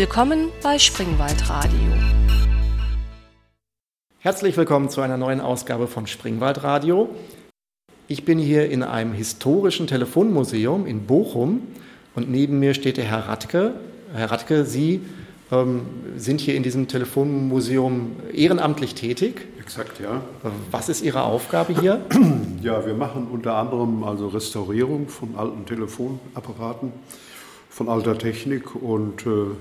Willkommen bei Springwald Radio. Herzlich willkommen zu einer neuen Ausgabe von Springwald Radio. Ich bin hier in einem historischen Telefonmuseum in Bochum und neben mir steht der Herr Radke. Herr Radke, Sie ähm, sind hier in diesem Telefonmuseum ehrenamtlich tätig. Exakt, ja. Was ist Ihre Aufgabe hier? Ja, wir machen unter anderem also Restaurierung von alten Telefonapparaten, von alter Technik und äh,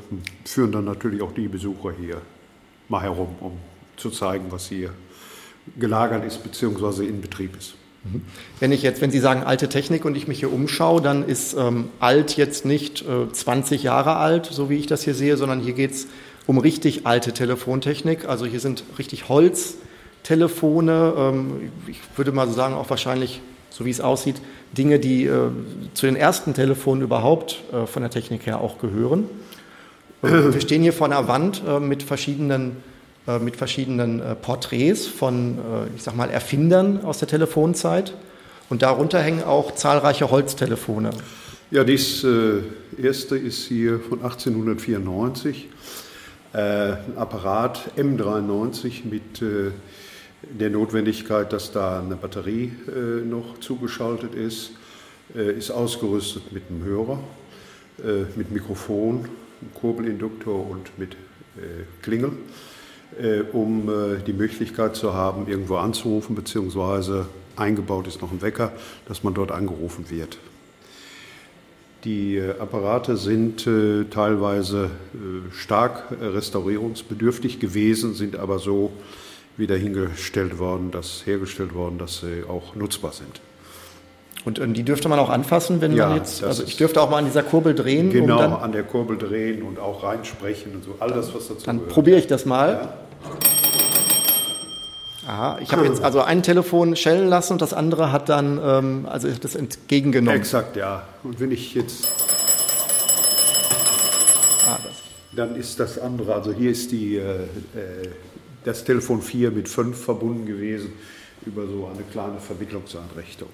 führen dann natürlich auch die Besucher hier mal herum, um zu zeigen, was hier gelagert ist bzw. in Betrieb ist. Mhm. Wenn ich jetzt, wenn Sie sagen alte Technik und ich mich hier umschaue, dann ist ähm, alt jetzt nicht äh, 20 Jahre alt, so wie ich das hier sehe, sondern hier geht es um richtig alte Telefontechnik. Also hier sind richtig Holztelefone. Ähm, ich würde mal so sagen, auch wahrscheinlich, so wie es aussieht, Dinge, die äh, zu den ersten Telefonen überhaupt äh, von der Technik her auch gehören. Wir stehen hier vor einer Wand äh, mit verschiedenen äh, mit verschiedenen äh, Porträts von, äh, ich sag mal, Erfindern aus der Telefonzeit. Und darunter hängen auch zahlreiche Holztelefone. Ja, das erste ist hier von 1894, äh, ein Apparat M93 mit der Notwendigkeit, dass da eine Batterie noch zugeschaltet ist, ist ausgerüstet mit einem Hörer, mit Mikrofon, Kurbelinduktor und mit Klingel äh, um äh, die Möglichkeit zu haben, irgendwo anzurufen, beziehungsweise eingebaut ist noch ein Wecker, dass man dort angerufen wird. Die äh, Apparate sind äh, teilweise äh, stark restaurierungsbedürftig gewesen, sind aber so wieder hingestellt worden, dass, hergestellt worden, dass sie auch nutzbar sind. Und die dürfte man auch anfassen, wenn ja, man jetzt, also ich dürfte auch mal an dieser Kurbel drehen. Genau, um an der Kurbel drehen und auch reinsprechen und so, all das, was dazu Dann probiere ich das mal. Ja. Aha, ich habe jetzt also ein Telefon schellen lassen und das andere hat dann ähm, also das entgegengenommen. Exakt, ja. Und wenn ich jetzt. Ah, dann ist das andere, also hier ist die, äh, äh das Telefon 4 mit 5 verbunden gewesen über so eine kleine Vermittlungseinrichtung.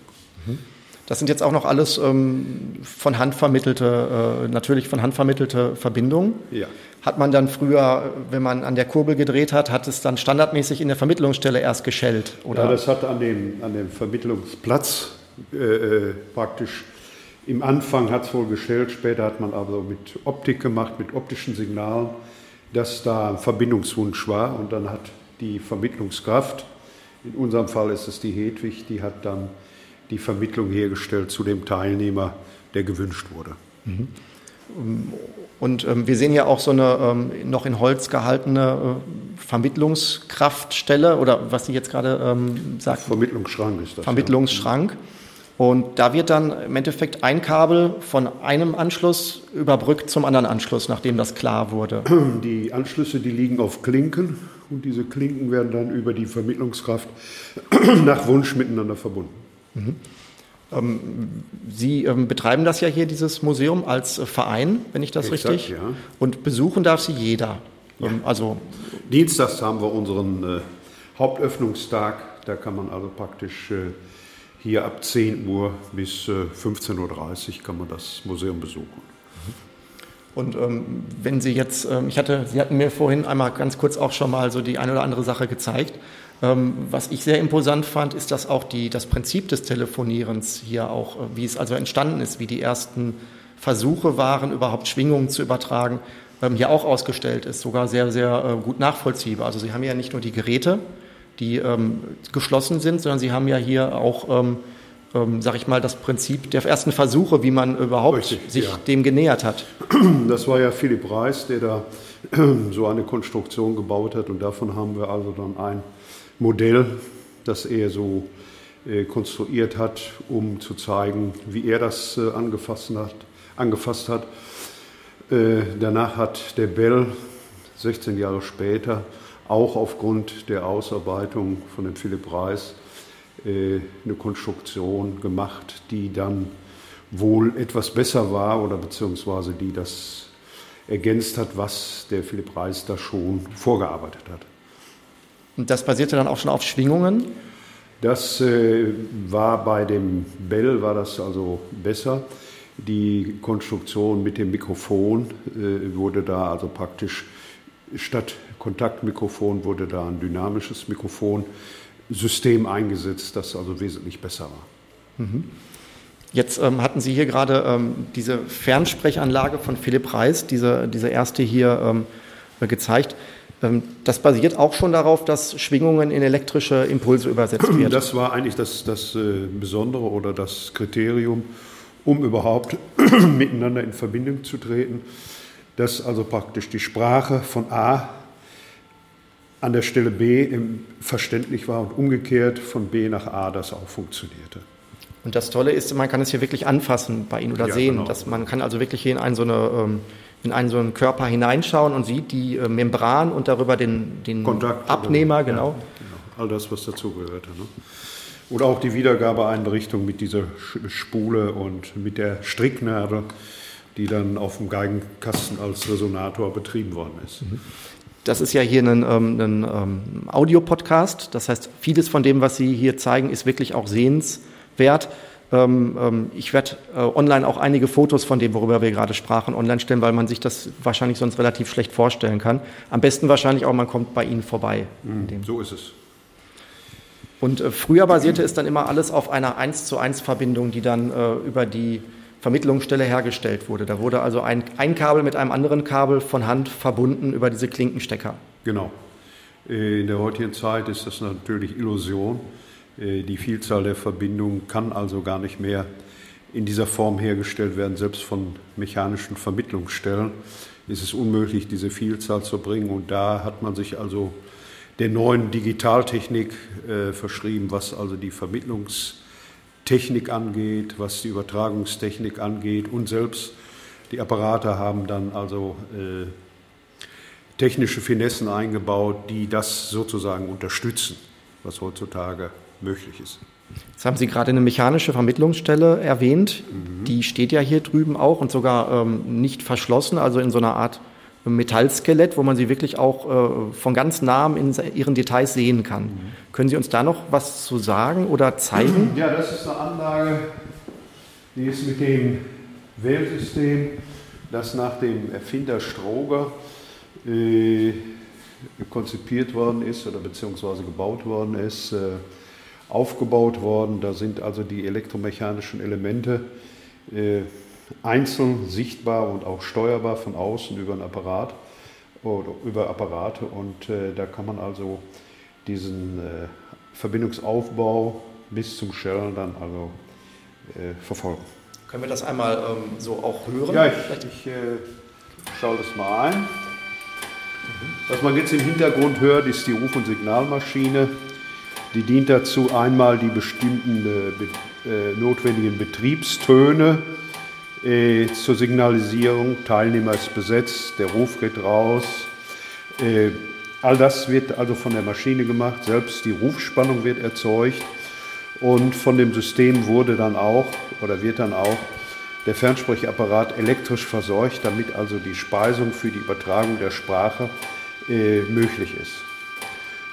Mhm. Das sind jetzt auch noch alles ähm, von Hand vermittelte, äh, natürlich von Hand vermittelte Verbindungen. Ja. Hat man dann früher, wenn man an der Kurbel gedreht hat, hat es dann standardmäßig in der Vermittlungsstelle erst geschellt? Oder? Ja, das hat an dem, an dem Vermittlungsplatz äh, äh praktisch im Anfang hat es wohl geschellt, später hat man aber mit Optik gemacht, mit optischen Signalen, dass da ein Verbindungswunsch war und dann hat die Vermittlungskraft, in unserem Fall ist es die Hedwig, die hat dann die Vermittlung hergestellt zu dem Teilnehmer, der gewünscht wurde. Mhm. Und ähm, wir sehen ja auch so eine ähm, noch in Holz gehaltene äh, Vermittlungskraftstelle oder was Sie jetzt gerade ähm, sagten. Vermittlungsschrank ist das. Vermittlungsschrank. Ja. Und da wird dann im Endeffekt ein Kabel von einem Anschluss überbrückt zum anderen Anschluss, nachdem das klar wurde. Die Anschlüsse, die liegen auf Klinken und diese Klinken werden dann über die Vermittlungskraft nach Wunsch miteinander verbunden. Mhm. Ähm, Sie ähm, betreiben das ja hier, dieses Museum, als äh, Verein, wenn ich das Exakt, richtig. Ja. Und besuchen darf Sie jeder. Ja. Ähm, also Dienstags haben wir unseren äh, Hauptöffnungstag. Da kann man also praktisch äh, hier ab 10 Uhr bis äh, 15.30 Uhr kann man das Museum besuchen. Und ähm, wenn Sie jetzt, ähm, ich hatte, Sie hatten mir vorhin einmal ganz kurz auch schon mal so die eine oder andere Sache gezeigt. Ähm, was ich sehr imposant fand, ist, dass auch die, das Prinzip des Telefonierens hier auch, äh, wie es also entstanden ist, wie die ersten Versuche waren, überhaupt Schwingungen zu übertragen, ähm, hier auch ausgestellt ist, sogar sehr, sehr äh, gut nachvollziehbar. Also Sie haben ja nicht nur die Geräte, die ähm, geschlossen sind, sondern Sie haben ja hier auch, ähm, ähm, sag ich mal, das Prinzip der ersten Versuche, wie man überhaupt Richtig, sich ja. dem genähert hat. Das war ja Philipp Reis, der da so eine Konstruktion gebaut hat und davon haben wir also dann ein Modell, das er so äh, konstruiert hat, um zu zeigen, wie er das äh, angefasst hat. Angefasst hat. Äh, danach hat der Bell 16 Jahre später auch aufgrund der Ausarbeitung von dem Philipp Reis äh, eine Konstruktion gemacht, die dann wohl etwas besser war oder beziehungsweise die das ergänzt hat, was der Philipp Reis da schon vorgearbeitet hat. Und das basierte dann auch schon auf Schwingungen? Das äh, war bei dem Bell war das also besser. Die Konstruktion mit dem Mikrofon äh, wurde da also praktisch statt Kontaktmikrofon wurde da ein dynamisches Mikrofonsystem eingesetzt, das also wesentlich besser war. Mhm. Jetzt ähm, hatten Sie hier gerade ähm, diese Fernsprechanlage von Philipp Reis, diese, diese erste hier ähm, gezeigt. Ähm, das basiert auch schon darauf, dass Schwingungen in elektrische Impulse übersetzt werden. Das war eigentlich das, das äh, Besondere oder das Kriterium, um überhaupt miteinander in Verbindung zu treten, dass also praktisch die Sprache von A an der Stelle B verständlich war und umgekehrt von B nach A das auch funktionierte. Und das Tolle ist, man kann es hier wirklich anfassen bei Ihnen oder ja, sehen. Genau. Dass man kann also wirklich hier in einen, so eine, ähm, in einen so einen Körper hineinschauen und sieht die äh, Membran und darüber den, den Kontakt, Abnehmer, genau. Ja, genau. All das, was dazugehörte. Ne? Oder auch die Wiedergabeeinrichtung mit dieser Spule und mit der Stricknadel, die dann auf dem Geigenkasten als Resonator betrieben worden ist. Mhm. Das ist ja hier ein, ähm, ein ähm, Audiopodcast. Das heißt, vieles von dem, was Sie hier zeigen, ist wirklich auch sehenswert. Ähm, ich werde äh, online auch einige Fotos von dem, worüber wir gerade sprachen, online stellen, weil man sich das wahrscheinlich sonst relativ schlecht vorstellen kann. Am besten wahrscheinlich auch, man kommt bei Ihnen vorbei. Mhm, so ist es. Und äh, früher basierte es dann immer alles auf einer 1 zu 1 Verbindung, die dann äh, über die Vermittlungsstelle hergestellt wurde. Da wurde also ein, ein Kabel mit einem anderen Kabel von Hand verbunden über diese Klinkenstecker. Genau. Äh, in der heutigen Zeit ist das natürlich Illusion. Äh, die Vielzahl der Verbindungen kann also gar nicht mehr in dieser Form hergestellt werden. Selbst von mechanischen Vermittlungsstellen ist es unmöglich, diese Vielzahl zu bringen. Und da hat man sich also der neuen Digitaltechnik äh, verschrieben, was also die Vermittlungs Technik angeht, was die Übertragungstechnik angeht und selbst die Apparate haben dann also äh, technische Finessen eingebaut, die das sozusagen unterstützen, was heutzutage möglich ist. Jetzt haben Sie gerade eine mechanische Vermittlungsstelle erwähnt. Mhm. Die steht ja hier drüben auch und sogar ähm, nicht verschlossen, also in so einer Art Metallskelett, wo man sie wirklich auch äh, von ganz nahem in ihren Details sehen kann. Mhm. Können Sie uns da noch was zu sagen oder zeigen? Ja, das ist eine Anlage, die ist mit dem Wählsystem, das nach dem Erfinder Stroger äh, konzipiert worden ist oder beziehungsweise gebaut worden ist, äh, aufgebaut worden. Da sind also die elektromechanischen Elemente äh, einzeln sichtbar und auch steuerbar von außen über ein Apparat oder über Apparate und äh, da kann man also diesen äh, Verbindungsaufbau bis zum Shell dann also äh, verfolgen. Können wir das einmal ähm, so auch hören? Ja, ich, ich äh, schaue das mal ein. Was man jetzt im Hintergrund hört, ist die Ruf- und Signalmaschine. Die dient dazu, einmal die bestimmten äh, äh, notwendigen Betriebstöne äh, zur Signalisierung, Teilnehmer ist besetzt, der Ruf geht raus. Äh, all das wird also von der Maschine gemacht, selbst die Rufspannung wird erzeugt und von dem System wurde dann auch oder wird dann auch der Fernsprechapparat elektrisch versorgt, damit also die Speisung für die Übertragung der Sprache äh, möglich ist.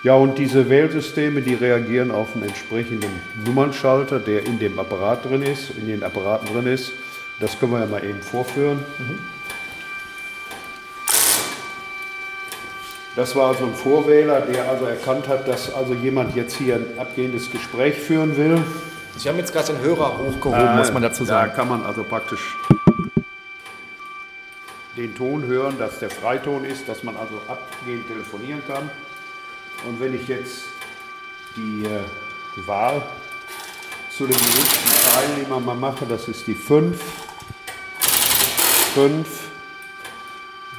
Ja, und diese Wählsysteme, die reagieren auf einen entsprechenden Nummernschalter, der in dem Apparat drin ist, in den Apparaten drin ist. Das können wir ja mal eben vorführen. Das war also ein Vorwähler, der also erkannt hat, dass also jemand jetzt hier ein abgehendes Gespräch führen will. Sie haben jetzt gerade den Hörer hochgehoben, äh, muss man dazu sagen. Da kann man also praktisch den Ton hören, dass der Freiton ist, dass man also abgehend telefonieren kann. Und wenn ich jetzt die, äh, Wahl zu dem nächsten Teilnehmer mal mache, das ist die 5, 5,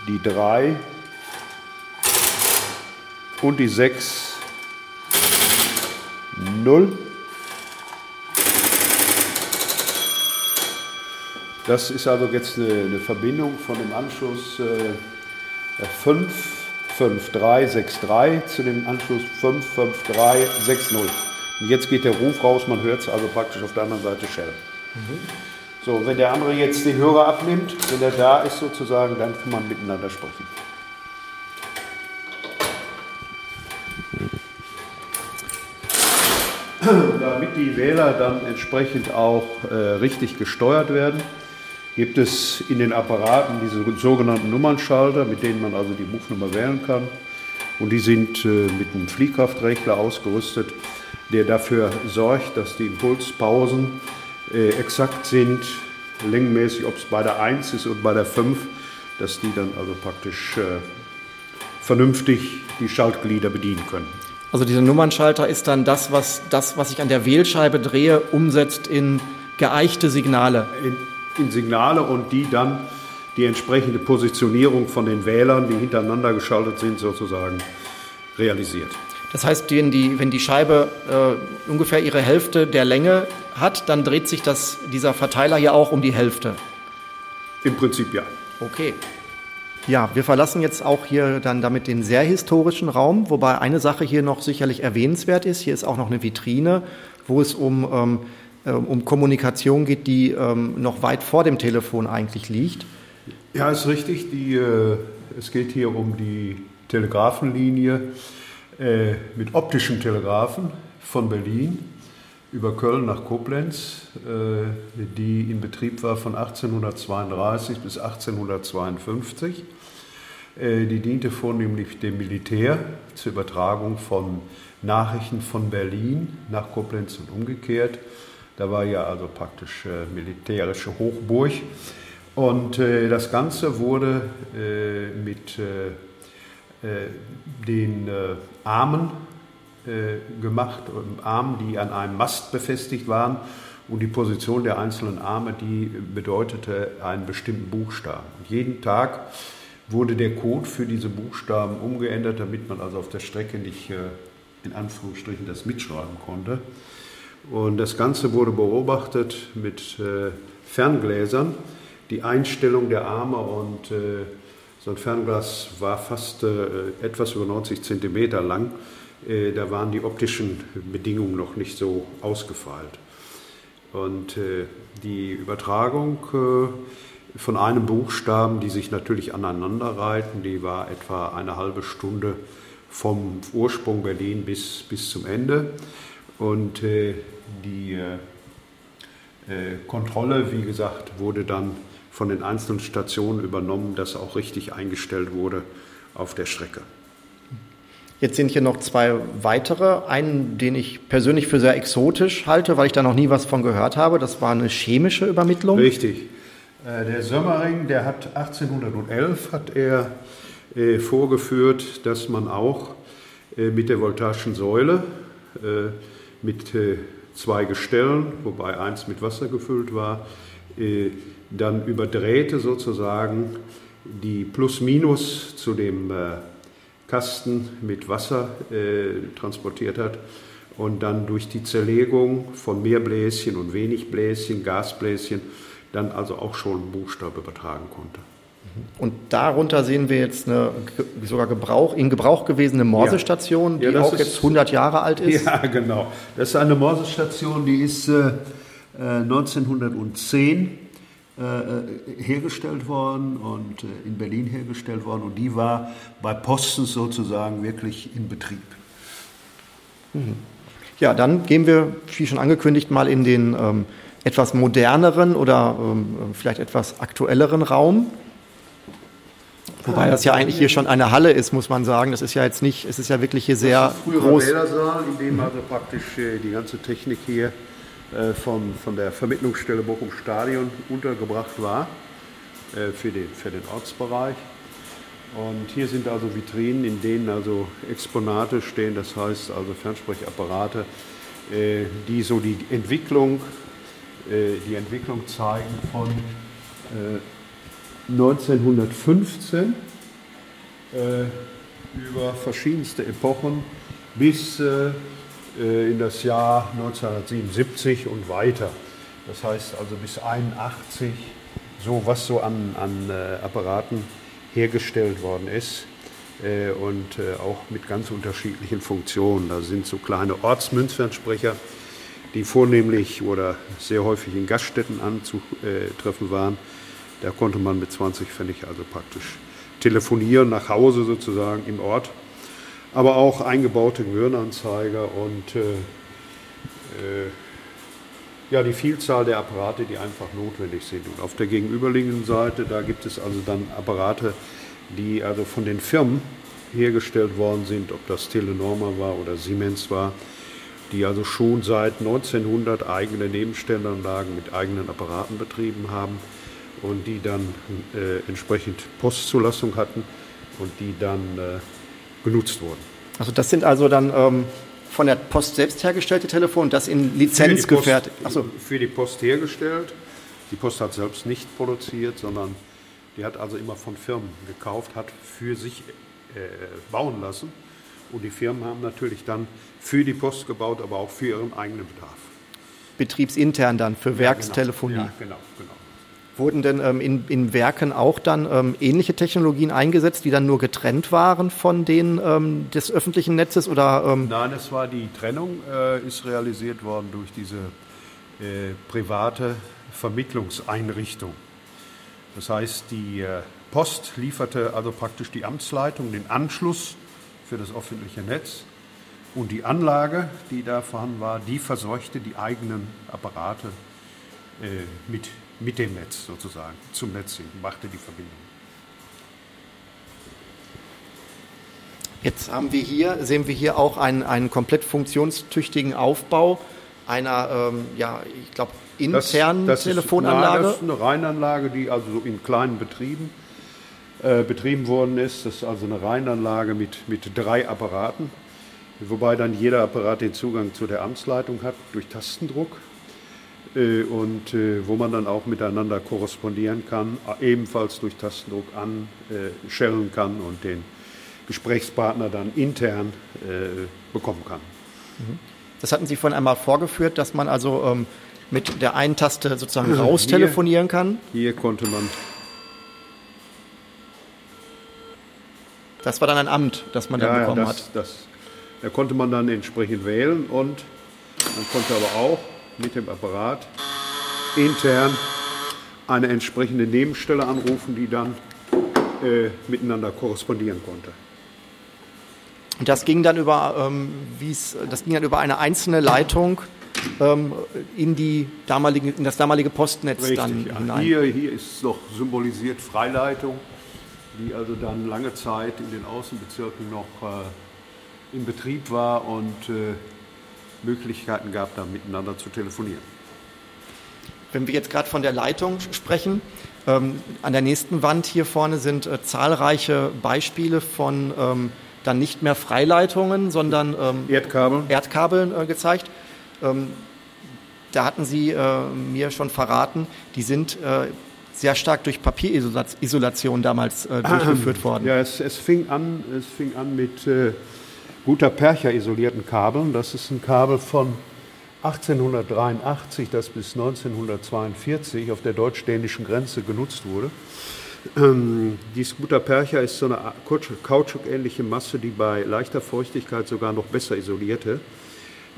die 3 und die 6, 0. Das ist also jetzt eine, eine Verbindung von dem Anschluss äh, 5, 5, 3, 6, 3 zu dem Anschluss 5, 5, 3, 6, 0. Und jetzt geht der Ruf raus, man hört es also praktisch auf der anderen Seite Shell. Mhm. So, wenn der andere jetzt den Hörer abnimmt, wenn er da ist sozusagen, dann kann man miteinander sprechen. Damit die Wähler dann entsprechend auch äh, richtig gesteuert werden, gibt es in den Apparaten diese sogenannten Nummernschalter, mit denen man also die Buchnummer wählen kann. Und die sind äh, mit einem Fliehkraftregler ausgerüstet, der dafür sorgt, dass die Impulspausen äh, exakt sind, längenmäßig, ob es bei der 1 ist und bei der 5, dass die dann also praktisch äh, vernünftig die Schaltglieder bedienen können. Also dieser Nummernschalter ist dann das, was das, was ich an der Wählscheibe drehe, umsetzt in geeichte Signale. In, in Signale und die dann die entsprechende Positionierung von den Wählern, die hintereinander geschaltet sind, sozusagen realisiert. Das heißt, wenn die, wenn die Scheibe äh, ungefähr ihre Hälfte der Länge hat, dann dreht sich das, dieser Verteiler hier auch um die Hälfte. Im Prinzip ja. Okay. Ja, wir verlassen jetzt auch hier dann damit den sehr historischen Raum, wobei eine Sache hier noch sicherlich erwähnenswert ist. Hier ist auch noch eine Vitrine, wo es um, ähm, äh, um Kommunikation geht, die ähm, noch weit vor dem Telefon eigentlich liegt. Ja, ist richtig. Die, äh, es geht hier um die Telegrafenlinie äh, mit optischen Telegrafen von Berlin über Köln nach Koblenz, äh, die in Betrieb war von 1832 bis 1852. Äh, die diente vornehmlich dem Militär zur Übertragung von Nachrichten von Berlin nach Koblenz und umgekehrt. Da war ja also praktisch äh, militärische Hochburg. Und das Ganze wurde mit den Armen äh, gemacht, Armen, die an einem Mast befestigt waren. Und die Position der einzelnen Arme, die bedeutete einen bestimmten Buchstaben. Und jeden Tag wurde der Code für diese Buchstaben umgeändert, damit man also auf der Strecke nicht äh, in Anführungsstrichen das mitschreiben konnte. Und das Ganze wurde beobachtet mit äh, Ferngläsern, die Einstellung der Arme und so ein Fernglas war fast etwas über 90 Zentimeter lang äh, da waren die optischen Bedingungen noch nicht so ausgefeilt. Und äh, die Übertragung äh, von einem Buchstaben, die sich natürlich aneinander reiten, die war etwa eine halbe Stunde vom Ursprung Berlin bis, bis zum Ende. Und die Kontrolle, wie gesagt, wurde dann von den einzelnen Stationen übernommen, dass auch richtig eingestellt wurde auf der Strecke. Jetzt sind hier noch zwei weitere. Einen, den ich persönlich für sehr exotisch halte, weil ich da noch nie was von gehört habe. Das war eine chemische Übermittlung. Richtig. Äh, der Sömmering, der hat 1811 hat er äh, vorgeführt, dass man auch äh, mit der voltaischen Säule mit zwei Gestellen, wobei eins mit Wasser gefüllt war, dann über Drähte sozusagen die Plus-Minus zu dem Kasten mit Wasser äh, transportiert hat und dann durch die Zerlegung von Mehrbläschen und wenig Bläschen, Gasbläschen, dann also auch schon Buchstabe übertragen konnte. Und darunter sehen wir jetzt eine sogar Gebrauch, in Gebrauch gewesene Morsestation, die ja, auch jetzt 100 Jahre alt ist. Ja, genau. Das ist eine Morsestation, die ist äh, 1910 äh, äh, hergestellt worden und äh, in Berlin hergestellt worden und die war bei Posten sozusagen wirklich in Betrieb. Mhm. Ja, dann gehen wir, wie schon angekündigt, mal in den ähm, etwas moderneren oder ähm, vielleicht etwas aktuelleren Raum. Wobei das ja eigentlich hier schon eine Halle ist, muss man sagen. Das ist ja jetzt nicht, es ist ja wirklich hier sehr das ist ein groß. Bädersaal, in dem also praktisch die ganze Technik hier äh, von, von der Vermittlungsstelle Bochum Stadion untergebracht war äh, für den, für den Ortsbereich. Und hier sind also Vitrinen, in denen also Exponate stehen, das heißt also Fernsprechapparate, äh, die so die Entwicklung, die Entwicklung zeigen von 1915 über verschiedenste Epochen bis äh, in das Jahr 1977 und weiter. Das heißt also bis 81, so was so an, an äh, Apparaten hergestellt worden ist äh, und auch mit ganz unterschiedlichen Funktionen. Da sind so kleine Ortsmünzfernsprecher, die vornehmlich oder sehr häufig in Gaststätten anzutreffen waren. Da konnte man mit 20 Pfennig also praktisch telefonieren nach Hause sozusagen im Ort aber auch eingebaute Gewirnanzeiger und äh, äh, Ja, die Vielzahl der Apparate, die einfach notwendig sind. Und auf der gegenüberliegenden Seite, da gibt es also dann Apparate, die also von den Firmen hergestellt worden sind, ob das Telenorma war oder Siemens war, die also schon seit 1900 eigene Nebenstellanlagen mit eigenen Apparaten betrieben haben und die dann äh, entsprechend Postzulassung hatten und die dann äh, genutzt wurden. Also das sind also dann ähm, von der Post selbst hergestellte Telefone, das in Lizenz gefertigt? Achso. Für die Post hergestellt. Die Post hat selbst nicht produziert, sondern die hat also immer von Firmen gekauft, hat für sich äh, bauen lassen. Und die Firmen haben natürlich dann für die Post gebaut, aber auch für ihren eigenen Bedarf. Betriebsintern dann für Werkstelefonie. Ja, genau, genau. Wurden denn ähm, in, in, Werken auch dann ähm, ähnliche Technologien eingesetzt, die dann nur getrennt waren von denen ähm, des öffentlichen Netzes? Oder, ähm? Nein, es war die Trennung, äh, ist realisiert worden durch diese äh, private Vermittlungseinrichtung. Das heißt, die äh, Post lieferte also praktisch die Amtsleitung, den Anschluss für das öffentliche Netz und die Anlage, die da vorhanden war, die verseuchte die eigenen Apparate äh, mit mit dem Netz sozusagen, zum Netz hin, machte die Verbindung. Jetzt haben wir hier, sehen wir hier auch einen, einen komplett funktionstüchtigen Aufbau einer, ähm, ja, ich glaube, internen das, das Telefonanlage. Ist, das ist eine Reinanlage, die also in kleinen Betrieben äh, betrieben worden ist. Das ist also eine Reinanlage mit, mit drei Apparaten, wobei dann jeder Apparat den Zugang zu der Amtsleitung hat durch Tastendruck. Äh, und äh, wo man dann auch miteinander korrespondieren kann, ebenfalls durch Tastendruck anschellen kann und den Gesprächspartner dann intern äh, bekommen kann. Mhm. Das hatten Sie vorhin einmal vorgeführt, dass man also ähm, mit der einen Taste sozusagen raus telefonieren kann. Hier konnte man. Das war dann ein Amt, das man ja, dann bekommen ja, das, hat. Das, da konnte man dann entsprechend wählen und man konnte aber auch mit dem Apparat intern eine entsprechende Nebenstelle anrufen, die dann äh, miteinander korrespondieren konnte. Das ging dann über, ähm, das ging dann über eine einzelne Leitung ähm, in, die damalige, in das damalige Postnetz Richtig, dann ja. hinein. Hier, hier ist noch symbolisiert Freileitung, die also dann lange Zeit in den Außenbezirken noch äh, in Betrieb war und äh, Möglichkeiten gab, da miteinander zu telefonieren. Wenn wir jetzt gerade von der Leitung sprechen, ähm, an der nächsten Wand hier vorne sind äh, zahlreiche Beispiele von ähm, dann nicht mehr Freileitungen, sondern ähm, Erdkabel. Erdkabeln äh, gezeigt. Ähm, da hatten Sie äh, mir schon verraten, die sind äh, sehr stark durch Papierisolation damals äh, durchgeführt worden. Ja, es, es, fing an, es fing an mit äh, guter Percher isolierten Kabeln. Das ist ein Kabel von 1883, das bis 1942 auf der deutsch-dänischen Grenze genutzt wurde. Ähm, dies Guter Percher ist so eine Kautschuk-ähnliche Masse, die bei leichter Feuchtigkeit sogar noch besser isolierte.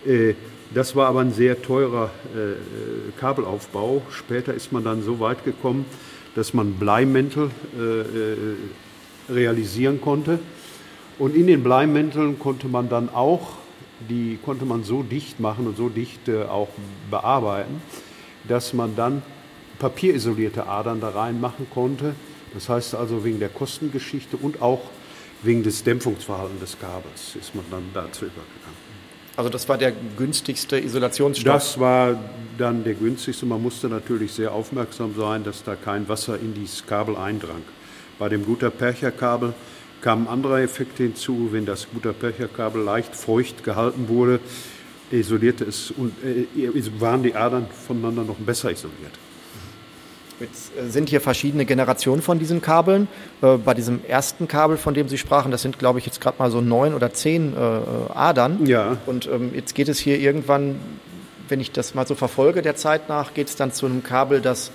Äh, das war aber ein sehr teurer äh, Kabelaufbau. Später ist man dann so weit gekommen, dass man Bleimäntel äh, äh realisieren konnte. Und in den Bleimänteln konnte man dann auch, die konnte man so dicht machen und so dicht äh, auch bearbeiten, dass man dann papierisolierte Adern da reinmachen konnte. Das heißt also wegen der Kostengeschichte und auch wegen des Dämpfungsverhaltens des Kabels ist man dann dazu übergegangen. Also das war der günstigste Isolationsstoff? Das war dann der günstigste. Man musste natürlich sehr aufmerksam sein, dass da kein Wasser in dieses Kabel eindrang. Bei dem Guter Percher Kabel kamen andere Effekte hinzu. Wenn das Guter-Percher-Kabel leicht feucht gehalten wurde, isolierte es und äh, waren die Adern voneinander noch besser isoliert. Jetzt äh, sind hier verschiedene Generationen von diesen Kabeln. Äh, bei diesem ersten Kabel, von dem Sie sprachen, das sind, glaube ich, jetzt gerade mal so neun oder zehn Adern. Ja. Und ähm, jetzt geht es hier irgendwann, wenn ich das mal so verfolge, der Zeit nach, geht es dann zu einem Kabel, das,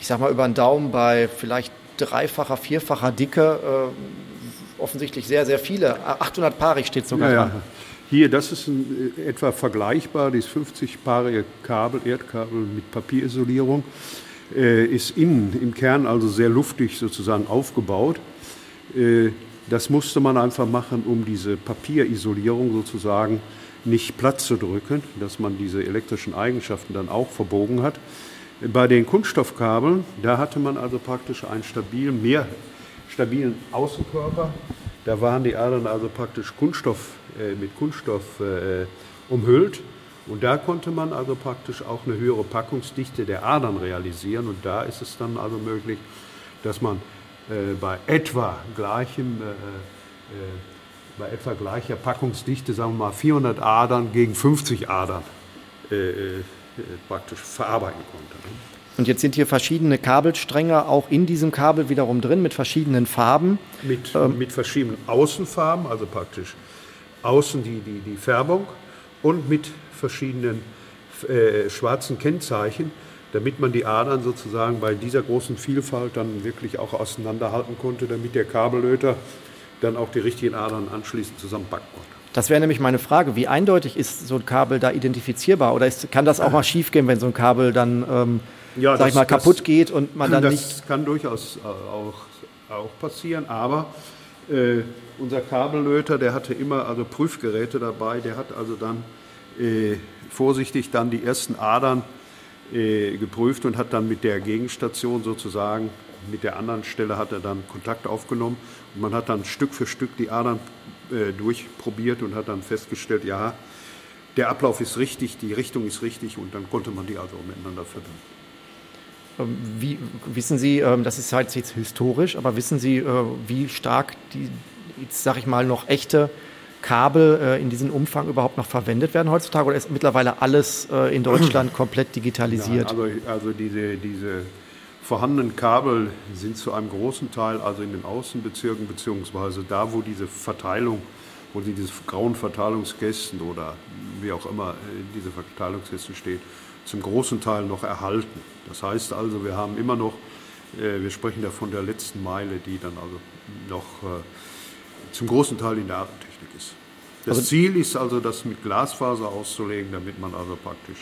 ich sag mal, über den Daumen bei vielleicht dreifacher, vierfacher Dicke offensichtlich sehr, sehr viele. 800 Paare steht sogar ja, dran. Ja. Hier, das ist ein, äh, etwa vergleichbar, dieses 50-paarige Kabel, Erdkabel mit Papierisolierung, äh, ist innen im Kern also sehr luftig sozusagen aufgebaut. Äh, das musste man einfach machen, um diese Papierisolierung sozusagen nicht platt zu drücken, dass man diese elektrischen Eigenschaften dann auch verbogen hat. Bei den Kunststoffkabeln, da hatte man also praktisch einen stabilen, mehr stabilen Außenkörper. Da waren die Adern also praktisch Kunststoff, äh, mit Kunststoff äh, umhüllt. Und da konnte man also praktisch auch eine höhere Packungsdichte der Adern realisieren. Und da ist es dann also möglich, dass man äh, bei etwa gleichem äh, äh, bei etwa gleicher Packungsdichte, sagen wir mal 400 Adern gegen 50 Adern äh, praktisch verarbeiten konnte. Und jetzt sind hier verschiedene Kabelstränge auch in diesem Kabel wiederum drin mit verschiedenen Farben. Mit, ähm, mit verschiedenen Außenfarben, also praktisch außen die, die, die Färbung und mit verschiedenen äh, schwarzen Kennzeichen, damit man die Adern sozusagen bei dieser großen Vielfalt dann wirklich auch auseinanderhalten konnte, damit der Kabellöter dann auch die richtigen Adern anschließend zusammenpacken konnte. Das wäre nämlich meine Frage, wie eindeutig ist so ein Kabel da identifizierbar? Oder ist, kann das auch mal schiefgehen, wenn so ein Kabel dann, ähm, ja, sag das, ich mal, kaputt das, geht und man dann das nicht... Das kann durchaus äh, auch, auch passieren, aber äh, unser Kabellöter, der hatte immer also Prüfgeräte dabei, der hat also dann äh, vorsichtig dann die ersten Adern äh, geprüft und hat dann mit der Gegenstation sozusagen mit der anderen Stelle hat er dann Kontakt aufgenommen und man hat dann Stück für Stück die Adern äh, durchprobiert und hat dann festgestellt, ja, der Ablauf ist richtig, die Richtung ist richtig und dann konnte man die also miteinander verbinden. Ähm, wie, wissen Sie, ähm, das ist halt jetzt historisch, aber wissen Sie, äh, wie stark die, jetzt sage ich mal, noch echte Kabel äh, in diesem Umfang überhaupt noch verwendet werden heutzutage oder ist mittlerweile alles äh, in Deutschland komplett digitalisiert? Nein, also, also diese, diese vorhandenen Kabel sind zu einem großen Teil also in den Außenbezirken beziehungsweise da, wo diese Verteilung, wo diese grauen Verteilungskästen oder wie auch immer diese Verteilungskästen steht, zum großen Teil noch erhalten. Das heißt also, wir haben immer noch, äh, wir sprechen ja von der letzten Meile, die dann also noch äh, zum großen Teil in der Artentechnik ist. Das also, Ziel ist also, das mit Glasfaser auszulegen, damit man also praktisch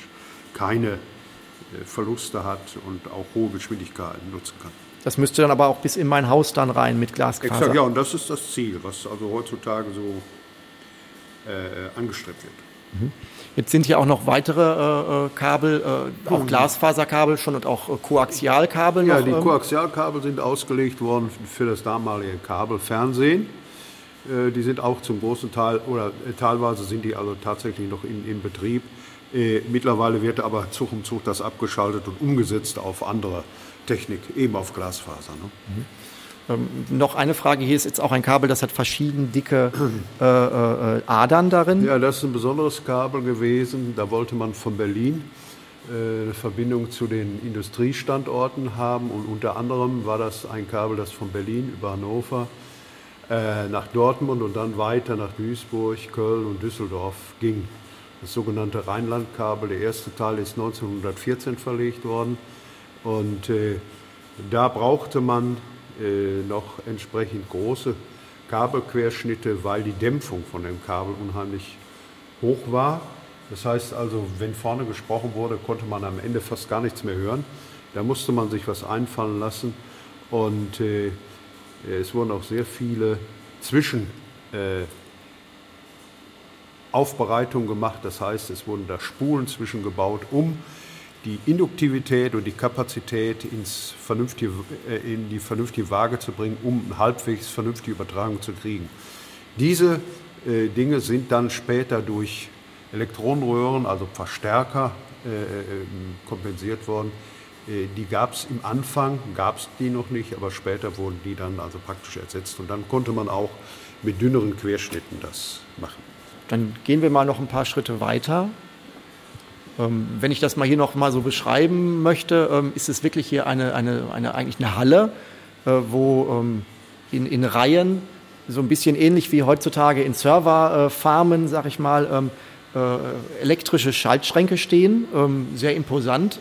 keine äh, Verluste hat und auch hohe Geschwindigkeiten nutzen kann. Das müsste dann aber auch bis in mein Haus dann rein mit Glasfaser. Exakt, ja, und das ist das Ziel, was also heutzutage so äh, angestrebt wird. Mhm. Jetzt sind hier auch noch weitere äh, äh Kabel, äh, auch Glasfaserkabel schon und auch äh, Koaxialkabel. Ja, noch, die ähm. Koaxialkabel sind ausgelegt worden für das damalige Kabelfernsehen. die sind auch zum großen Teil oder teilweise sind die also tatsächlich noch in, in Betrieb. Äh, mittlerweile wird aber Zug um Zug das abgeschaltet und umgesetzt auf andere Technik, eben auf Glasfaser. Ne? Mhm. Ähm, noch eine Frage, hier ist jetzt auch ein Kabel, das hat verschieden dicke äh, äh, Adern darin. Ja, das ist ein besonderes Kabel gewesen. Da wollte man von Berlin äh, eine Verbindung zu den Industriestandorten haben und unter anderem war das ein Kabel, das von Berlin über Hannover äh, nach Dortmund und dann weiter nach Duisburg, Köln und Düsseldorf ging das sogenannte Rheinlandkabel. Der erste Teil ist 1914 verlegt worden und äh, da brauchte man noch entsprechend große Kabelquerschnitte, weil die Dämpfung von dem Kabel unheimlich hoch war. Das heißt also, wenn vorne gesprochen wurde, konnte man am Ende fast gar nichts mehr hören. Da musste man sich was einfallen lassen und äh, es wurden auch sehr viele Zwischen äh, gemacht. Das heißt, es wurden da Spulen zwischengebaut, um die Induktivität und die Kapazität ins vernünftige, äh, in die vernünftige Waage zu bringen, um halbwegs vernünftige Übertragung zu kriegen. Diese äh, Dinge sind dann später durch Elektronenröhren, also Verstärker, äh, äh kompensiert worden. Die gab es im Anfang, gab es die noch nicht, aber später wurden die dann also praktisch ersetzt. Und dann konnte man auch mit dünneren Querschnitten das machen. Dann gehen wir mal noch ein paar Schritte weiter. Ähm, wenn ich das mal hier noch mal so beschreiben möchte, ähm, ist es wirklich hier eine, eine, eine eigentlich eine Halle, äh, wo ähm, in, in Reihen so ein bisschen ähnlich wie heutzutage in Serverfarmen, sag ich mal, äh, elektrische Schaltschränke stehen, sehr imposant,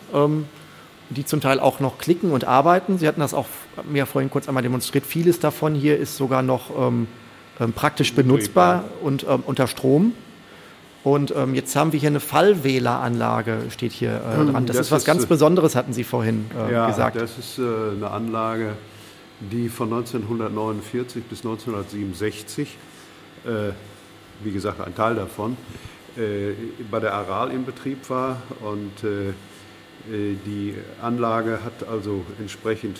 die zum Teil auch noch klicken und arbeiten. Sie hatten das auch mir vorhin kurz einmal demonstriert. Vieles davon hier ist sogar noch praktisch benutzbar und unter Strom. Und ähm, jetzt haben wir hier eine Fallwähleranlage, steht hier äh, hm, dran. Das, das, ist was ist, ganz äh, Besonderes, hatten Sie vorhin äh, ja, gesagt. Das ist äh, eine Anlage, die von 1949 bis 1967, äh, wie gesagt ein Teil davon, äh, bei der Aral in Betrieb war und die Anlage hat also entsprechend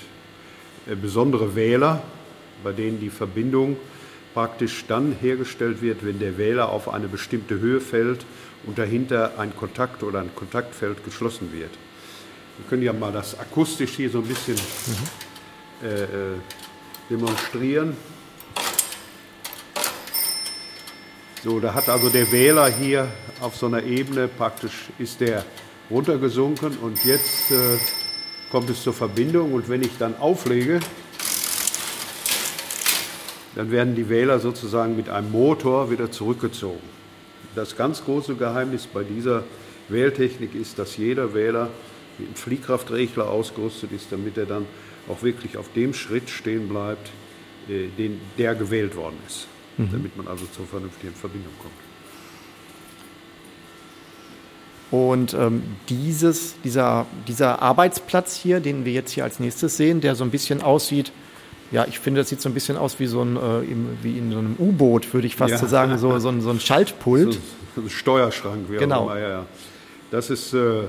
besondere Wähler, bei denen die Verbindung praktisch dann hergestellt wird, wenn der Wähler auf eine bestimmte Höhe fällt und dahinter ein Kontakt oder ein Kontaktfeld geschlossen wird. Wir können ja mal das akustisch hier so ein bisschen mhm. äh, demonstrieren. So, da hat also der Wähler hier auf so einer Ebene praktisch ist der runtergesunken und jetzt äh, kommt es zur Verbindung und wenn ich dann auflege, dann werden die Wähler sozusagen mit einem Motor wieder zurückgezogen. Das ganz große Geheimnis bei dieser Wähltechnik ist, dass jeder Wähler mit einem Fliehkraftregler ausgerüstet ist, damit er dann auch wirklich auf dem Schritt stehen bleibt, äh, den, der gewählt worden ist, mhm. damit man also zur vernünftigen Verbindung kommt. Und ähm, dieses, dieser, dieser Arbeitsplatz hier, den wir jetzt hier als nächstes sehen, der so ein bisschen aussieht, ja, ich finde, das sieht so ein bisschen aus wie so ein, äh, wie in so einem U-Boot, würde ich fast ja. so sagen, so, so, ein, so ein Schaltpult. So, ein Steuerschrank, wie genau. auch immer. Ja, ja. Das ist äh,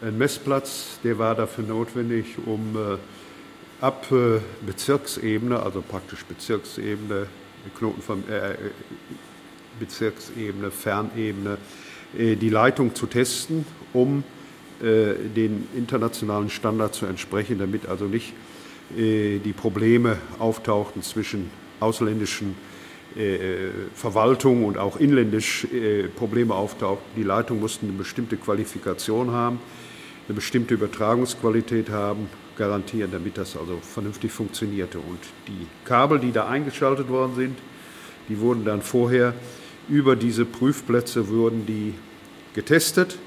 ein Messplatz, der war dafür notwendig, um äh, ab äh, Bezirksebene, also praktisch Bezirksebene, Knoten, äh, Bezirksebene, Fernebene, die Leitung zu testen, um den internationalen Standard zu entsprechen, damit also nicht die Probleme auftauchten zwischen ausländischen Verwaltungen und auch inländisch Probleme auftauchten. Die Leitungen mussten eine bestimmte Qualifikation haben, eine bestimmte Übertragungsqualität haben, garantieren, damit das also vernünftig funktionierte. Und die Kabel, die da eingeschaltet worden sind, die wurden dann vorher über diese Prüfplätze wurden die getestet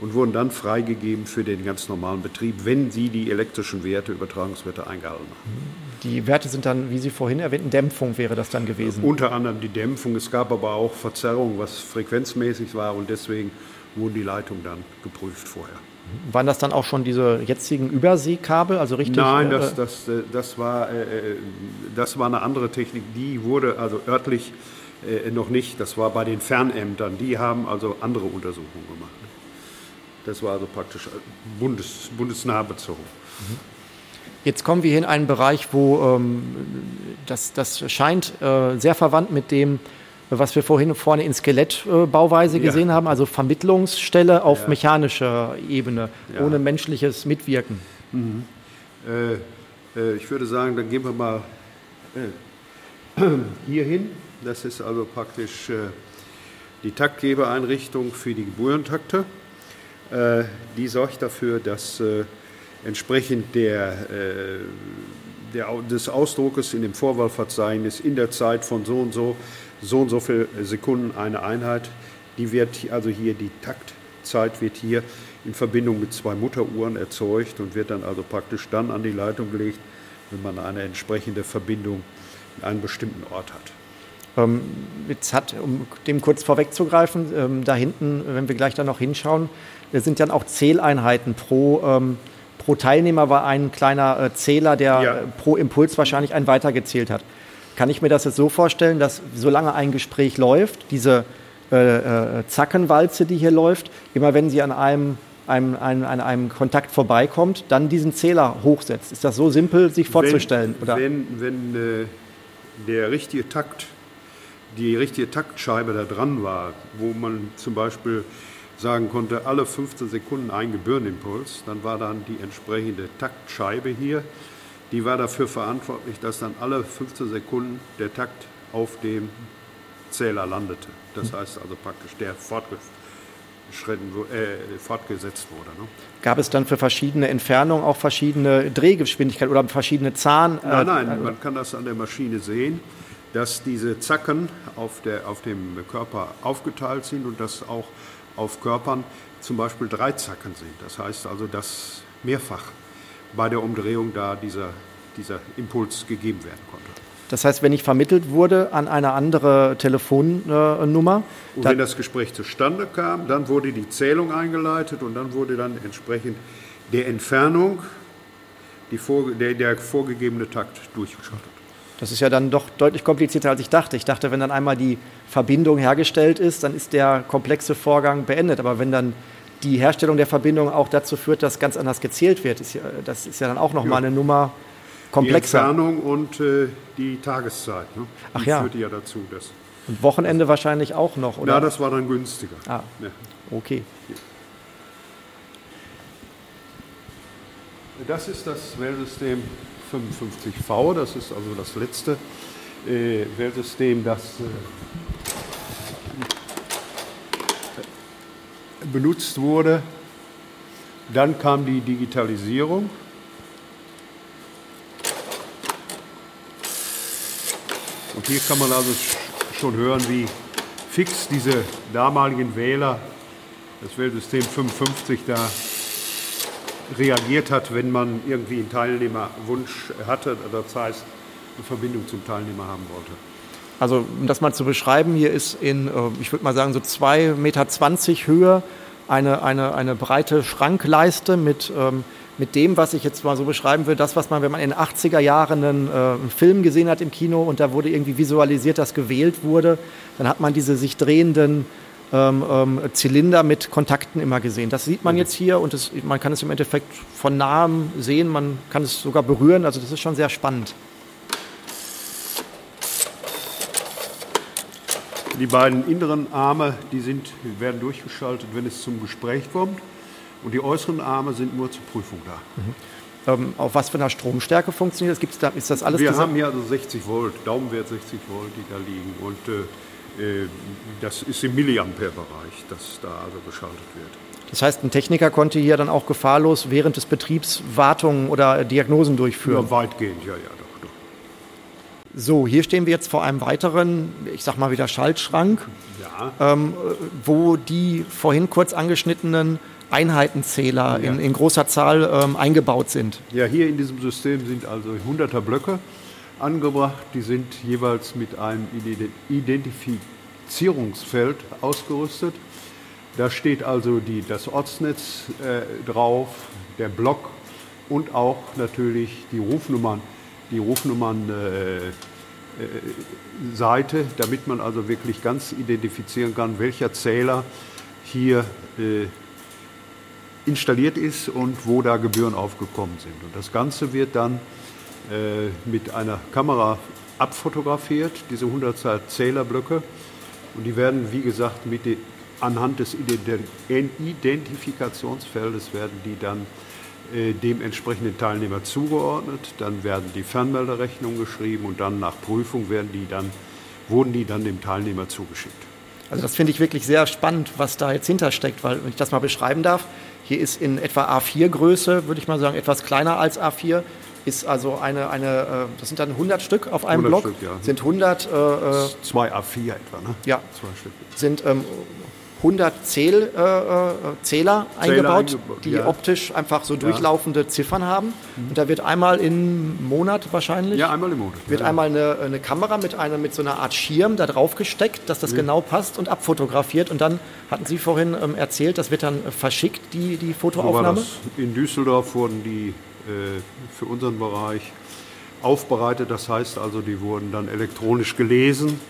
und wurden dann freigegeben für den ganz normalen Betrieb, wenn sie die elektrischen Werte, Übertragungswerte eingehalten haben. Die Werte sind dann, wie Sie vorhin erwähnten, Dämpfung wäre das dann gewesen? Unter anderem die Dämpfung. Es gab aber auch Verzerrungen, was frequenzmäßig war und deswegen wurden die Leitungen dann geprüft vorher. Waren das dann auch schon diese jetzigen Überseekabel, also richtig? Nein, das, äh, das, äh, das, war, äh, das war eine andere Technik. Die wurde also örtlich noch nicht. Das war bei den Fernämtern. Die haben also andere Untersuchungen gemacht. Das war also praktisch bundes, bundesnah bezogen. Jetzt kommen wir hier in einen Bereich, wo ähm, das, das scheint äh, sehr verwandt mit dem, was wir vorhin vorne in Skelettbauweise äh, gesehen ja. haben, also Vermittlungsstelle auf ja. mechanischer Ebene, ja. ohne menschliches Mitwirken. Mhm. Äh, äh ich würde sagen, dann gehen wir mal äh, hier hin. Das ist also praktisch äh, die Taktgebereinrichtung für die Geburentakte. Äh, die sorgt dafür, dass äh, entsprechend der, der, des Ausdruckes in dem Vorwahlverzeichnis in der Zeit von so und so, so und so viele Sekunden eine Einheit, die wird also hier, die Taktzeit wird hier in Verbindung mit zwei Mutteruhren erzeugt und wird dann also praktisch dann an die Leitung gelegt, wenn man eine entsprechende Verbindung in einem bestimmten Ort hat. Ähm, jetzt hat, um dem kurz vorwegzugreifen, ähm, da hinten, wenn wir gleich da noch hinschauen, sind dann auch Zähleinheiten pro, ähm, pro Teilnehmer war ein kleiner äh, Zähler, der ja. pro Impuls wahrscheinlich einen weitergezählt hat. Kann ich mir das jetzt so vorstellen, dass solange ein Gespräch läuft, diese äh, äh, Zackenwalze, die hier läuft, immer wenn sie an einem, einem, einem, an einem Kontakt vorbeikommt, dann diesen Zähler hochsetzt? Ist das so simpel, sich vorzustellen? Wenn, oder? wenn, wenn äh, der richtige Takt die richtige Taktscheibe da dran war, wo man zum Beispiel sagen konnte, alle 15 Sekunden ein Gebührenimpuls, dann war dann die entsprechende Taktscheibe hier, die war dafür verantwortlich, dass dann alle 15 Sekunden der Takt auf dem Zähler landete. Das heißt also praktisch, der äh, fortgesetzt wurde. Ne? Gab es dann für verschiedene Entfernungen auch verschiedene Drehgeschwindigkeiten oder verschiedene Zahn? Äh, nein, nein, man kann das an der Maschine sehen dass diese Zacken auf, der, auf dem Körper aufgeteilt sind und dass auch auf Körpern zum Beispiel drei Zacken sind. Das heißt also, dass mehrfach bei der Umdrehung da dieser, dieser Impuls gegeben werden konnte. Das heißt, wenn ich vermittelt wurde an eine andere Telefonnummer. Und wenn das Gespräch zustande kam, dann wurde die Zählung eingeleitet und dann wurde dann entsprechend der Entfernung die vor, der, der vorgegebene Takt durchgeschaltet. Das ist ja dann doch deutlich komplizierter, als ich dachte. Ich dachte, wenn dann einmal die Verbindung hergestellt ist, dann ist der komplexe Vorgang beendet. Aber wenn dann die Herstellung der Verbindung auch dazu führt, dass ganz anders gezählt wird, ist ja, das ist ja dann auch nochmal ja. eine Nummer komplexer. Die Entfernung und äh, die Tageszeit. Ne? Ach ja. führte ja dazu. Dass und Wochenende wahrscheinlich auch noch, oder? Ja, das war dann günstiger. Ah, ja. okay. Das ist das Wählsystem 55V, das ist also das letzte äh, Wählsystem, das äh, benutzt wurde. Dann kam die Digitalisierung. Und hier kann man also schon hören, wie fix diese damaligen Wähler, das Wählsystem 55 da reagiert hat, wenn man irgendwie einen Teilnehmerwunsch hatte, das heißt eine Verbindung zum Teilnehmer haben wollte. Also um das mal zu beschreiben, hier ist in, äh, ich würde mal sagen, so 2,20 Meter Höhe eine, eine, eine breite Schrankleiste mit, ähm, mit dem, was ich jetzt mal so beschreiben will, das, was man, wenn man in den 80er Jahren einen, äh, einen Film gesehen hat im Kino und da wurde irgendwie visualisiert, dass gewählt wurde, dann hat man diese sich drehenden ähm, ähm, Zylinder mit Kontakten immer gesehen. Das sieht man mhm. jetzt hier und das, man kann es im Endeffekt von nahem sehen, man kann es sogar berühren, also das ist schon sehr spannend. Die beiden inneren Arme, die sind, werden durchgeschaltet, wenn es zum Gespräch kommt. Und die äußeren Arme sind nur zur Prüfung da. Mhm. Ähm, auf was für einer Stromstärke funktioniert das? Gibt's da, ist das alles Wir haben hier also 60 Volt, Daumenwert 60 Volt, die da liegen. Und äh, das ist im Milliampere-Bereich, das da also geschaltet wird. Das heißt, ein Techniker konnte hier dann auch gefahrlos während des Betriebs Wartungen oder Diagnosen durchführen? Ja, weitgehend, ja, ja, doch, doch. So, hier stehen wir jetzt vor einem weiteren, ich sag mal wieder Schaltschrank, ja. ähm, wo die vorhin kurz angeschnittenen Einheitenzähler ja. in, in, großer Zahl ähm, eingebaut sind. Ja, hier in diesem System sind also 100er Blöcke angebracht. Die sind jeweils mit einem Identifizierungsfeld ausgerüstet. Da steht also die, das Ortsnetz äh, drauf, der Block und auch natürlich die Rufnummern, die Rufnummern äh, äh, damit man also wirklich ganz identifizieren kann, welcher Zähler hier äh, installiert ist und wo da Gebühren aufgekommen sind. Und das Ganze wird dann mit einer Kamera abfotografiert, diese 100 Zählerblöcke. Und die werden, wie gesagt, mit den, anhand des Identifikationsfeldes werden die dann äh, dem entsprechenden Teilnehmer zugeordnet. Dann werden die Fernmelderechnungen geschrieben und dann nach Prüfung werden die dann, wurden die dann dem Teilnehmer zugeschickt. Also das finde ich wirklich sehr spannend, was da jetzt hintersteckt, weil, wenn ich das mal beschreiben darf, hier ist in etwa A4-Größe, würde ich mal sagen, etwas kleiner als A4, ist also eine, eine äh, das sind dann 100 Stück auf einem 100 Block, Stück, ja. sind 100... Äh, 2 A4 etwa, ne? Ja, Zwei Stück. sind ähm, 100 Zähl, äh, äh, Zähler, eingebaut, eingebaut die ja. optisch einfach so durchlaufende ja. Ziffern haben. Mhm. Und da wird einmal im Monat wahrscheinlich. Ja, einmal im Monat. Wird ja. einmal eine, eine Kamera mit, einer, mit so einer Art Schirm da drauf gesteckt, dass das genau passt und abfotografiert. Und dann hatten Sie vorhin ähm, erzählt, das wird dann verschickt, die, die Fotoaufnahme. In Düsseldorf wurden die äh, für unseren Bereich aufbereitet. Das heißt also, die wurden dann elektronisch gelesen,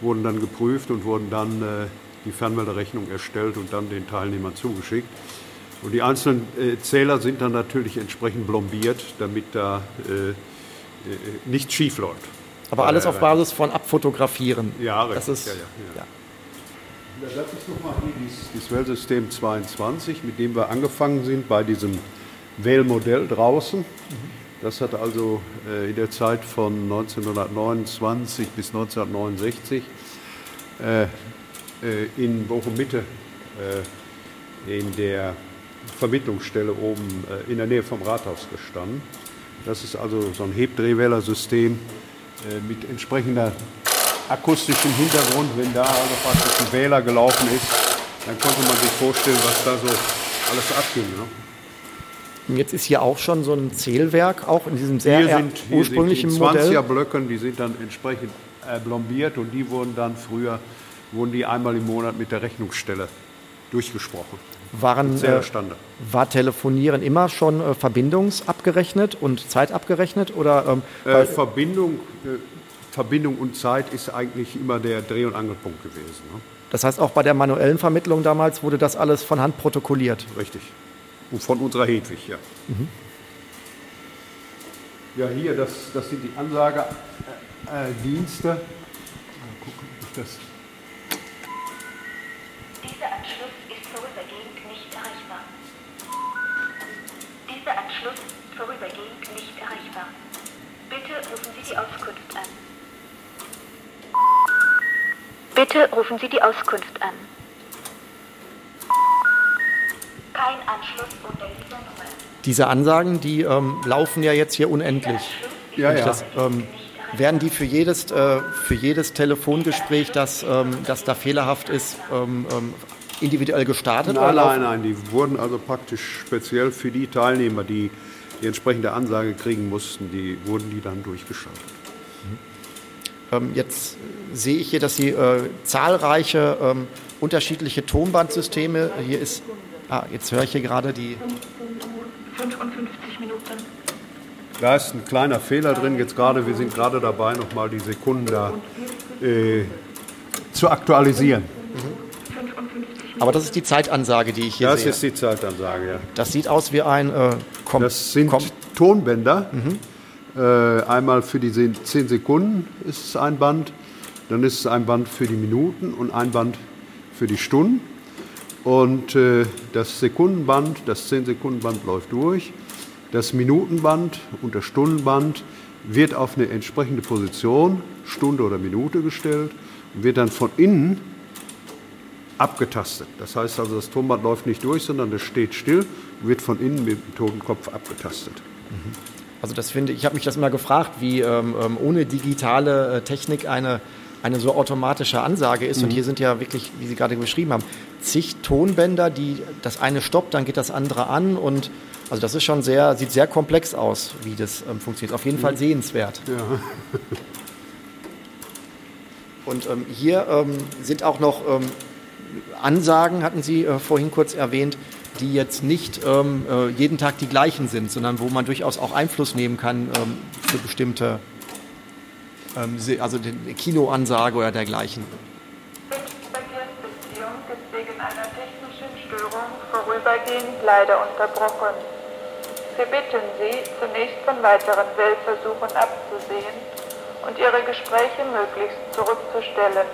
wurden dann geprüft und wurden dann äh, die Fernmelderechnung erstellt und dann den Teilnehmern zugeschickt. Und die einzelnen äh, Zähler sind dann natürlich entsprechend blombiert, damit da äh, nichts schief läuft. Aber alles auf Basis von Abfotografieren. Ja, richtig. Das ist, ja, ja, ja. Das ist nochmal hier dieses Wellsystem 22, mit dem wir angefangen sind bei diesem Wählmodell draußen. Das hat also äh, in der Zeit von 1929 bis 1969 äh, äh, in Bochum Mitte in der Vermittlungsstelle oben in der Nähe vom Rathaus gestanden. Das ist also so ein Hebdrehwählersystem mit entsprechender akustischem Hintergrund. Wenn da also praktisch ein Wähler gelaufen ist, dann konnte man sich vorstellen, was da so alles abging. Ne? Jetzt ist hier auch schon so ein Zählwerk, auch in diesem sehr hier sind, hier ursprünglichen sind die 20er Modell. Blöcken, die sind dann entsprechend äh, blombiert und die wurden dann früher, wurden die einmal im Monat mit der Rechnungsstelle durchgesprochen. Waren, äh, war Telefonieren immer schon äh, verbindungsabgerechnet und zeitabgerechnet? Oder, ähm, Äh, Verbindung, äh, Verbindung und Zeit ist eigentlich immer der Dreh- und Angelpunkt gewesen. Ne? das heißt, auch bei der manuellen Vermittlung damals wurde das alles von Hand protokolliert. Richtig. Und von unserer Hedwig, ja. Ja, hier, das, das sind die Ansagedienste. Äh, Dienste. Mal gucken, ob ich das. Dieser Anschluss ist vorübergehend nicht erreichbar. Dieser Anschluss ist vorübergehend nicht erreichbar. Bitte rufen Sie die Auskunft an. Bitte rufen Sie die Auskunft an. Kein Anschluss unter dieser Nummer. Diese Ansagen, die ähm, laufen ja jetzt hier unendlich. Ja, ja. Das, ähm, werden die für jedes, äh, für jedes Telefongespräch, das, ähm, das da fehlerhaft ist, ähm, ähm, individuell gestartet? Nein, nein, nein, die wurden also praktisch speziell für die Teilnehmer, die die entsprechende Ansage kriegen mussten, die wurden die dann durchgeschaltet. Ähm, jetzt sehe ich hier, dass Sie äh, zahlreiche ähm, unterschiedliche Tonbandsysteme, hier ist, ah, jetzt höre ich hier gerade die, 55 Minuten. Da ist ein kleiner Fehler drin, jetzt gerade, wir sind gerade dabei, nochmal die Sekunden da äh, zu aktualisieren. aber das ist die Zeitansage, die ich hier Das sehe. ist die Zeitansage, ja. das sieht aus wie ein äh, Kom Das sind Kom Tonbänder. Äh, einmal für die 10 Sekunden ist es ein Band, dann ist es ein Band für die Minuten und ein Band für die Stunden. Und äh, das Sekundenband, das 10 Sekundenband läuft durch. Das Minutenband und das Stundenband wird auf eine entsprechende Position, Stunde oder Minute gestellt und wird dann von innen abgetastet. Das heißt also, das Tonband läuft nicht durch, sondern das steht still und wird von innen mit dem Totenkopf abgetastet. Also das finde ich, ich habe mich das immer gefragt, wie ähm, ähm, ohne digitale äh, Technik eine, eine so automatische Ansage ist. Und hier sind ja wirklich, wie Sie gerade beschrieben haben, zig Tonbänder, die das eine stoppt, dann geht das andere an und also das ist schon sehr, sieht sehr komplex aus, wie das ähm, funktioniert. Auf jeden Fall sehenswert. Und ähm, hier ähm, sind auch noch ähm, Ansagen, hatten Sie äh, vorhin kurz erwähnt, die jetzt nicht ähm, äh, jeden Tag die gleichen sind, sondern wo man durchaus auch Einfluss nehmen kann ähm, für bestimmte, also die Kinoansage oder dergleichen. Verkehrsbeziehung ist wegen einer technischen Störung vorübergehend leider unterbrochen. Wir bitten Sie, zunächst von weiteren Wählversuchen abzusehen und Ihre Gespräche möglichst zurückzustellen.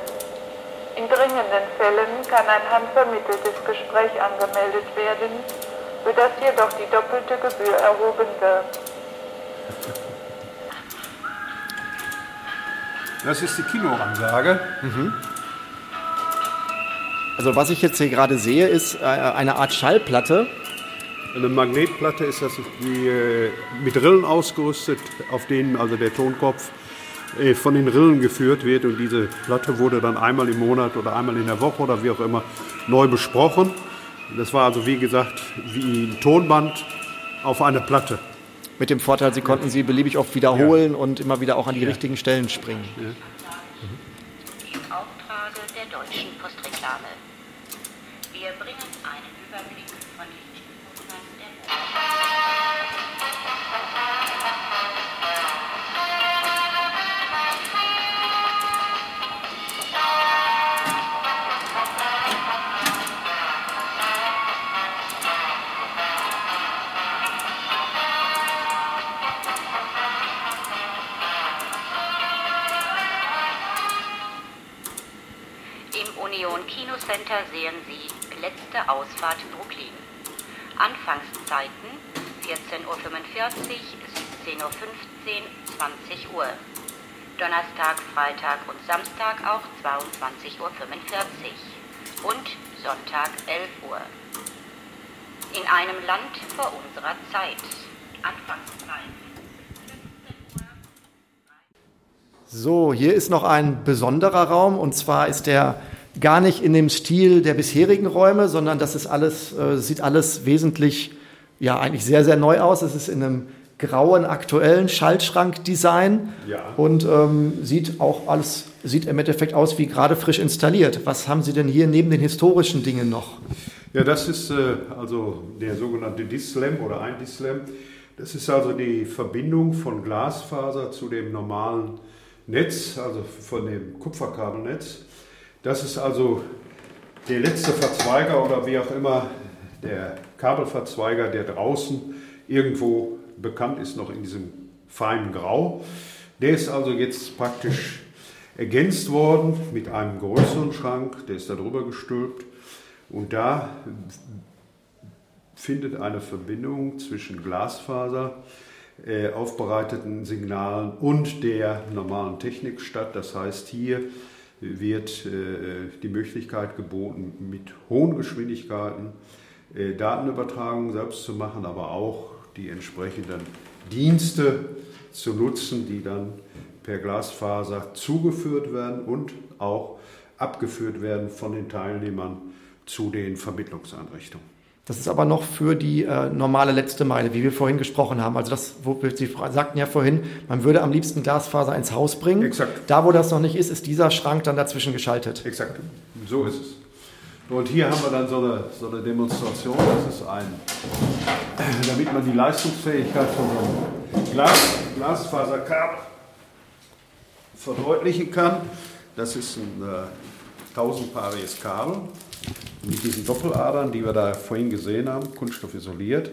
In dringenden Fällen kann ein handvermitteltes Gespräch angemeldet werden, sodass jedoch die doppelte Gebühr erhoben wird. Das ist die Kinoansage. Also was ich jetzt hier gerade sehe, ist äh, eine Art Schallplatte. Eine Magnetplatte ist das die, äh, mit Rillen ausgerüstet, auf denen also der Tonkopf äh, von den Rillen geführt wird. Und diese Platte wurde dann einmal im Monat oder einmal in der Woche oder wie auch immer neu besprochen. Das war also wie gesagt wie ein Tonband auf einer Platte. Mit dem Vorteil, Sie konnten sie beliebig oft wiederholen und immer wieder auch an die richtigen Stellen springen. Im Ausfahrt Brooklyn. Anfangszeiten 14.45 Uhr, 17.15 Uhr, 20 Uhr. Donnerstag, Freitag und Samstag auch 22.45 Uhr und Sonntag 11 Uhr. In einem Land vor unserer Zeit. Anfangszeiten. So, hier ist noch ein besonderer Raum und zwar ist der gar nicht in dem Stil der bisherigen Räume, sondern das ist alles, äh, sieht alles wesentlich, ja, eigentlich sehr, sehr neu aus. Es ist in einem grauen, aktuellen Schaltschrank-Design Ja. und ähm, sieht auch alles, sieht im Endeffekt aus wie gerade frisch installiert. Was haben Sie denn hier neben den historischen Dingen noch? Ja, das ist äh, also der sogenannte Dislam oder ein Dislam. Das ist also die Verbindung von Glasfaser zu dem normalen Netz, also von dem Kupferkabelnetz. Das ist also der letzte Verzweiger oder wie auch immer der Kabelverzweiger, der draußen irgendwo bekannt ist, noch in diesem feinen Grau. Der ist also jetzt praktisch ergänzt worden mit einem größeren Schrank, der ist darüber gestülpt. Und da findet eine Verbindung zwischen Glasfaser, äh, aufbereiteten Signalen und der normalen Technik statt. Das heißt, hier wird äh, die Möglichkeit geboten, mit hohen Geschwindigkeiten äh, Datenübertragung selbst zu machen, aber auch die entsprechenden Dienste zu nutzen, die dann per Glasfaser zugeführt werden und auch abgeführt werden von den Teilnehmern zu den Vermittlungseinrichtungen. Das ist aber noch für die äh, normale letzte Meile, wie wir vorhin gesprochen haben. Also das, wo Sie sagten ja vorhin, man würde am liebsten Glasfaser ins Haus bringen. Exakt. Da, wo das noch nicht ist, ist dieser Schrank dann dazwischen geschaltet. Exakt. So ist es. Und hier haben wir dann so eine, so eine Demonstration. Das ist ein, damit man die Leistungsfähigkeit von so einem Glas, Glasfaserkabel verdeutlichen kann. Das ist ein äh, tausendpaariges Kabel mit diesen Doppeladern, die wir da vorhin gesehen haben, Kunststoff isoliert.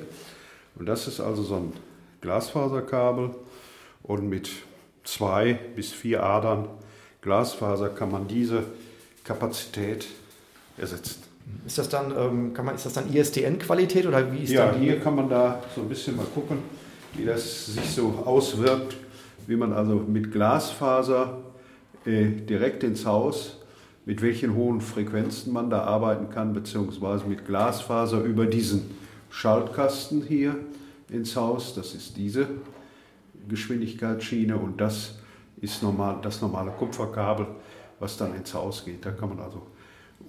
Und das ist also so ein Glasfaserkabel und mit zwei bis vier Adern Glasfaser kann man diese Kapazität ersetzen. Ist das dann, ähm, kann man, ist das dann ISDN-Qualität oder wie ist Ja, dann hier kann man da so ein bisschen mal gucken, wie das sich so auswirkt, wie man also mit Glasfaser äh, direkt ins Haus mit welchen hohen Frequenzen man da arbeiten kann, beziehungsweise mit Glasfaser über diesen Schaltkasten hier ins Haus. Das ist diese Geschwindigkeitsschiene und das ist normal, das normale Kupferkabel, was dann ins Haus geht. Da kann man also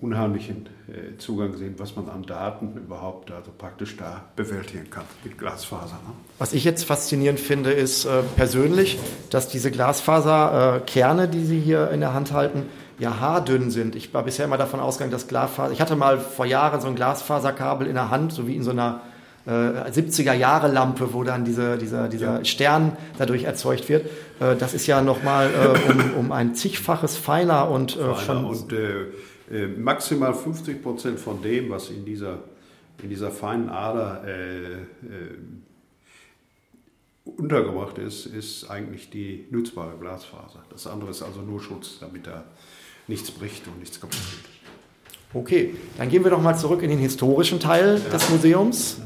unheimlichen äh, Zugang sehen, was man an Daten überhaupt also praktisch da bewältigen kann mit Glasfaser. Ne? Was ich jetzt faszinierend finde, ist äh, persönlich, dass diese Glasfaserkerne, äh, die Sie hier in der Hand halten, ja haardünn sind. Ich war bisher immer davon ausgegangen, dass Glasfaser. Ich hatte mal vor Jahren so ein Glasfaserkabel in der Hand, so wie in so einer äh, 70er-Jahre-Lampe, wo dann diese, dieser, dieser ja. Stern dadurch erzeugt wird. Äh, das ist ja nochmal äh, um, um ein zigfaches feiner und äh, feiner und äh, äh, maximal 50 Prozent von dem, was in dieser, in dieser feinen Ader untergebracht ist, ist eigentlich die nutzbare Glasfaser. Das andere ist also nur Schutz, damit da nichts bricht und nichts kaputt geht. Okay, dann gehen wir doch mal zurück in den historischen Teil ja. des Museums.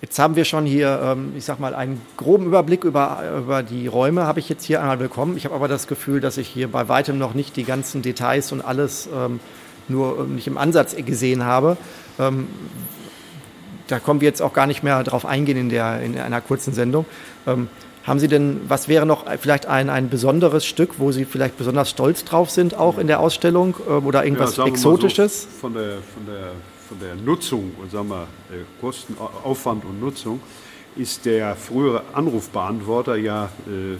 Jetzt haben wir schon hier, ähm, ich sag mal, einen groben Überblick über, über die Räume, habe ich jetzt hier einmal bekommen. Ich habe aber das Gefühl, dass ich hier bei weitem noch nicht die ganzen Details und alles ähm, nur ähm, nicht im Ansatz gesehen habe. da kommen wir jetzt auch gar nicht mehr drauf eingehen in, der, in einer kurzen Sendung. Haben Sie denn, was wäre noch vielleicht ein, ein besonderes Stück, wo Sie vielleicht besonders stolz drauf sind, auch in der Ausstellung ähm, oder irgendwas ja, Exotisches? So, von, der, von, der, von der Nutzung und sagen wir, Kosten, Aufwand und Nutzung ist der frühere Anrufbeantworter ja äh,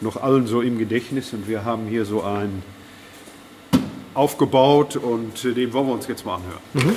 noch allen so im Gedächtnis und wir haben hier so einen aufgebaut und äh, den wollen wir uns jetzt mal anhören. Mhm.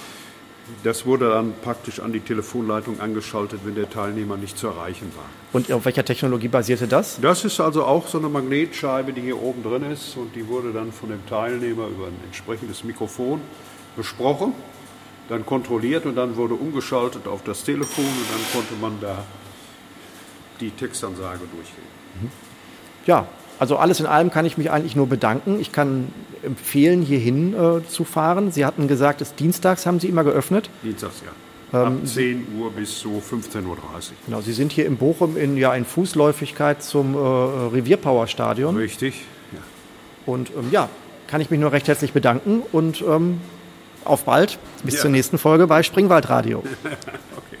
das wurde dann praktisch an die Telefonleitung angeschaltet, wenn der Teilnehmer nicht zu erreichen war. Und auf welcher Technologie basierte das? Das ist also auch so eine Magnetscheibe, die hier oben drin ist und die wurde dann von dem Teilnehmer über ein entsprechendes Mikrofon besprochen dann kontrolliert und dann wurde umgeschaltet auf das Telefon und dann konnte man da die Textansage durchgehen. Ja, also alles in allem kann ich mich eigentlich nur bedanken. Ich kann empfehlen, hierhin äh, zu fahren. Sie hatten gesagt, es dienstags haben Sie immer geöffnet. Dienstags, ja. Ab 10 Uhr bis so 15.30 Uhr. Genau, Sie sind hier in Bochum in, ja, in Fußläufigkeit zum äh, Revierpower-Stadion. Richtig. Ja. Und ähm, ja, kann ich mich nur recht herzlich bedanken und ähm, auf bald. Bis Ja. zur nächsten Folge bei Springwald Radio.